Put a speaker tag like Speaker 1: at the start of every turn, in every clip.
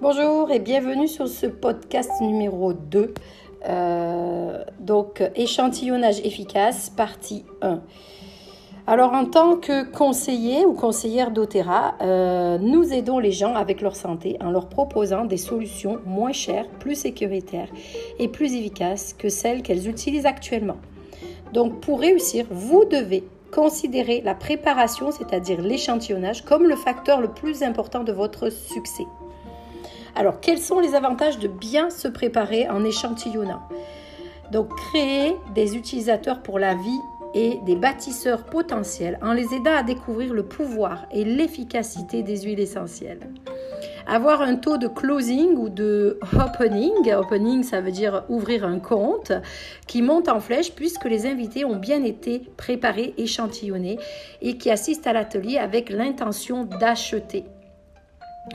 Speaker 1: Bonjour et bienvenue sur ce podcast numéro 2. Euh, donc, échantillonnage efficace, partie 1. Alors, en tant que conseiller ou conseillère d'Otera, euh, nous aidons les gens avec leur santé en leur proposant des solutions moins chères, plus sécuritaires et plus efficaces que celles qu'elles utilisent actuellement. Donc, pour réussir, vous devez considérer la préparation, c'est-à-dire l'échantillonnage, comme le facteur le plus important de votre succès. Alors, quels sont les avantages de bien se préparer en échantillonnant Donc, créer des utilisateurs pour la vie et des bâtisseurs potentiels en les aidant à découvrir le pouvoir et l'efficacité des huiles essentielles. Avoir un taux de closing ou de opening, opening ça veut dire ouvrir un compte, qui monte en flèche puisque les invités ont bien été préparés, échantillonnés et qui assistent à l'atelier avec l'intention d'acheter.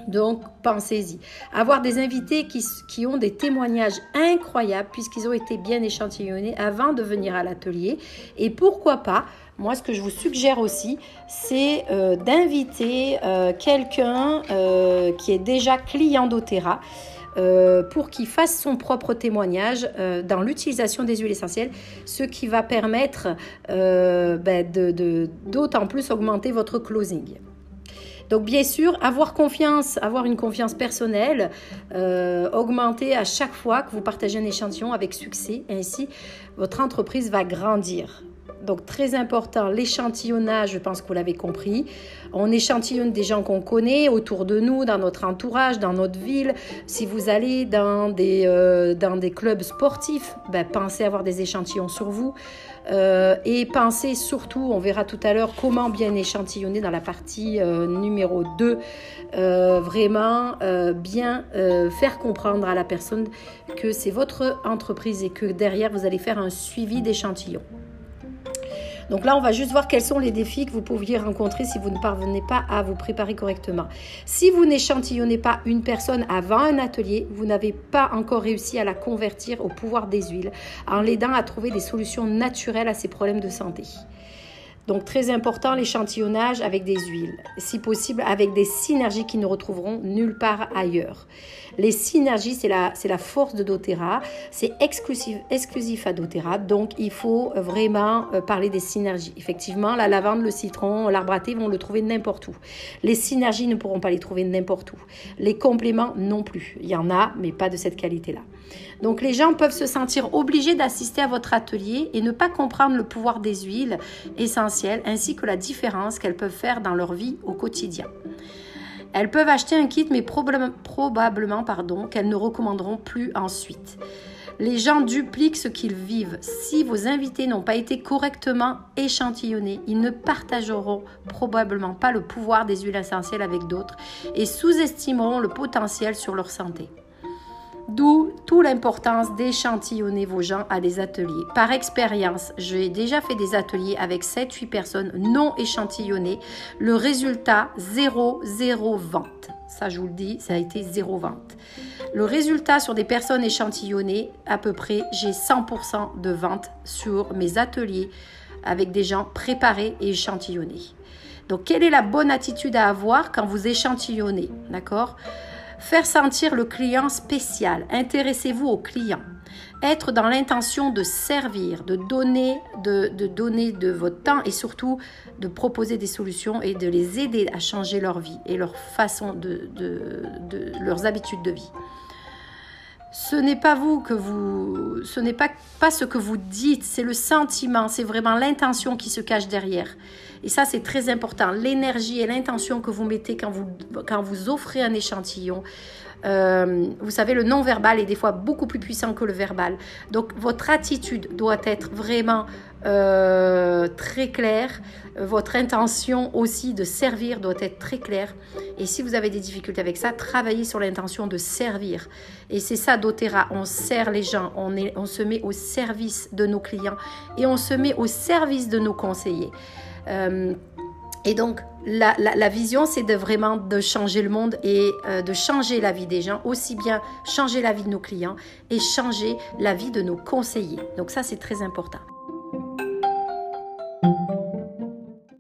Speaker 1: Donc, pensez-y. Avoir des invités qui, ont des témoignages incroyables puisqu'ils ont été bien échantillonnés avant de venir à l'atelier. Et pourquoi pas, moi, ce que je vous suggère aussi, c'est euh, d'inviter euh, quelqu'un euh, qui est déjà client d'Otera. pour qu'il fasse son propre témoignage dans l'utilisation des huiles essentielles, ce qui va permettre ben, d'autant plus augmenter votre closing. Donc bien sûr, avoir confiance, avoir une confiance personnelle, euh, augmenter à chaque fois que vous partagez un échantillon avec succès. Ainsi, votre entreprise va grandir. Donc très important, l'échantillonnage, je pense que vous l'avez compris. On échantillonne des gens qu'on connaît autour de nous, dans notre entourage, dans notre ville. Si vous allez dans des, euh, clubs sportifs, ben, pensez à avoir des échantillons sur vous. Euh, et pensez surtout, on verra tout à l'heure comment bien échantillonner dans la partie euh, numéro 2, vraiment bien faire comprendre à la personne que c'est votre entreprise et que derrière vous allez faire un suivi d'échantillons. Donc là, on va juste voir quels sont les défis que vous pouviez rencontrer si vous ne parvenez pas à vous préparer correctement. Si vous n'échantillonnez pas une personne avant un atelier, vous n'avez pas encore réussi à la convertir au pouvoir des huiles en l'aidant à trouver des solutions naturelles à ses problèmes de santé. Donc très important l'échantillonnage avec des huiles, si possible avec des synergies qui ne retrouveront nulle part ailleurs. Les synergies, c'est la, c'est la force de doTERRA, c'est exclusif, exclusif à doTERRA, donc il faut vraiment euh, parler des synergies. Effectivement, la lavande, le citron, l'arbre à thé vont le trouver n'importe où. Les synergies ne pourront pas les trouver n'importe où. Les compléments non plus. Il y en a, mais pas de cette qualité-là. Donc les gens peuvent se sentir obligés d'assister à votre atelier et ne pas comprendre le pouvoir des huiles essentielles ainsi que la différence qu'elles peuvent faire dans leur vie au quotidien. Elles peuvent acheter un kit, mais probablement pardon, qu'elles ne recommanderont plus ensuite. Les gens dupliquent ce qu'ils vivent. Si vos invités n'ont pas été correctement échantillonnés, ils ne partageront probablement pas le pouvoir des huiles essentielles avec d'autres et sous-estimeront le potentiel sur leur santé. D'où toute l'importance d'échantillonner vos gens à des ateliers. Par expérience, j'ai déjà fait des ateliers avec 7-8 personnes non échantillonnées. Le résultat, 0, 0 vente. Ça, je vous le dis, ça a été zéro vente. Le résultat sur des personnes échantillonnées, à peu près, j'ai 100% de vente sur mes ateliers avec des gens préparés et échantillonnés. Donc, quelle est la bonne attitude à avoir quand vous échantillonnez? D'accord? Faire sentir le client spécial. Intéressez-vous au client. Être dans l'intention de servir, de donner, de, donner de votre temps et surtout de proposer des solutions et de les aider à changer leur vie et leur façon de, de leurs habitudes de vie ce n'est pas vous que vous, ce n'est pas, pas ce que vous dites, c'est le sentiment, c'est vraiment l'intention qui se cache derrière. Et ça, c'est très important. L'énergie et l'intention que vous mettez quand vous, quand vous offrez un échantillon, euh, vous savez, le non-verbal est des fois beaucoup plus puissant que le verbal. Donc, votre attitude doit être vraiment euh, très claire. Votre intention aussi de servir doit être très claire. Et si vous avez des difficultés avec ça, travaillez sur l'intention de servir. Et c'est ça doTERRA. On sert les gens, on, se met au service de nos clients et on se met au service de nos conseillers. Euh, et donc, la, vision, c'est de vraiment de changer le monde et euh, de changer la vie des gens, aussi bien changer la vie de nos clients et changer la vie de nos conseillers. Donc ça, c'est très important.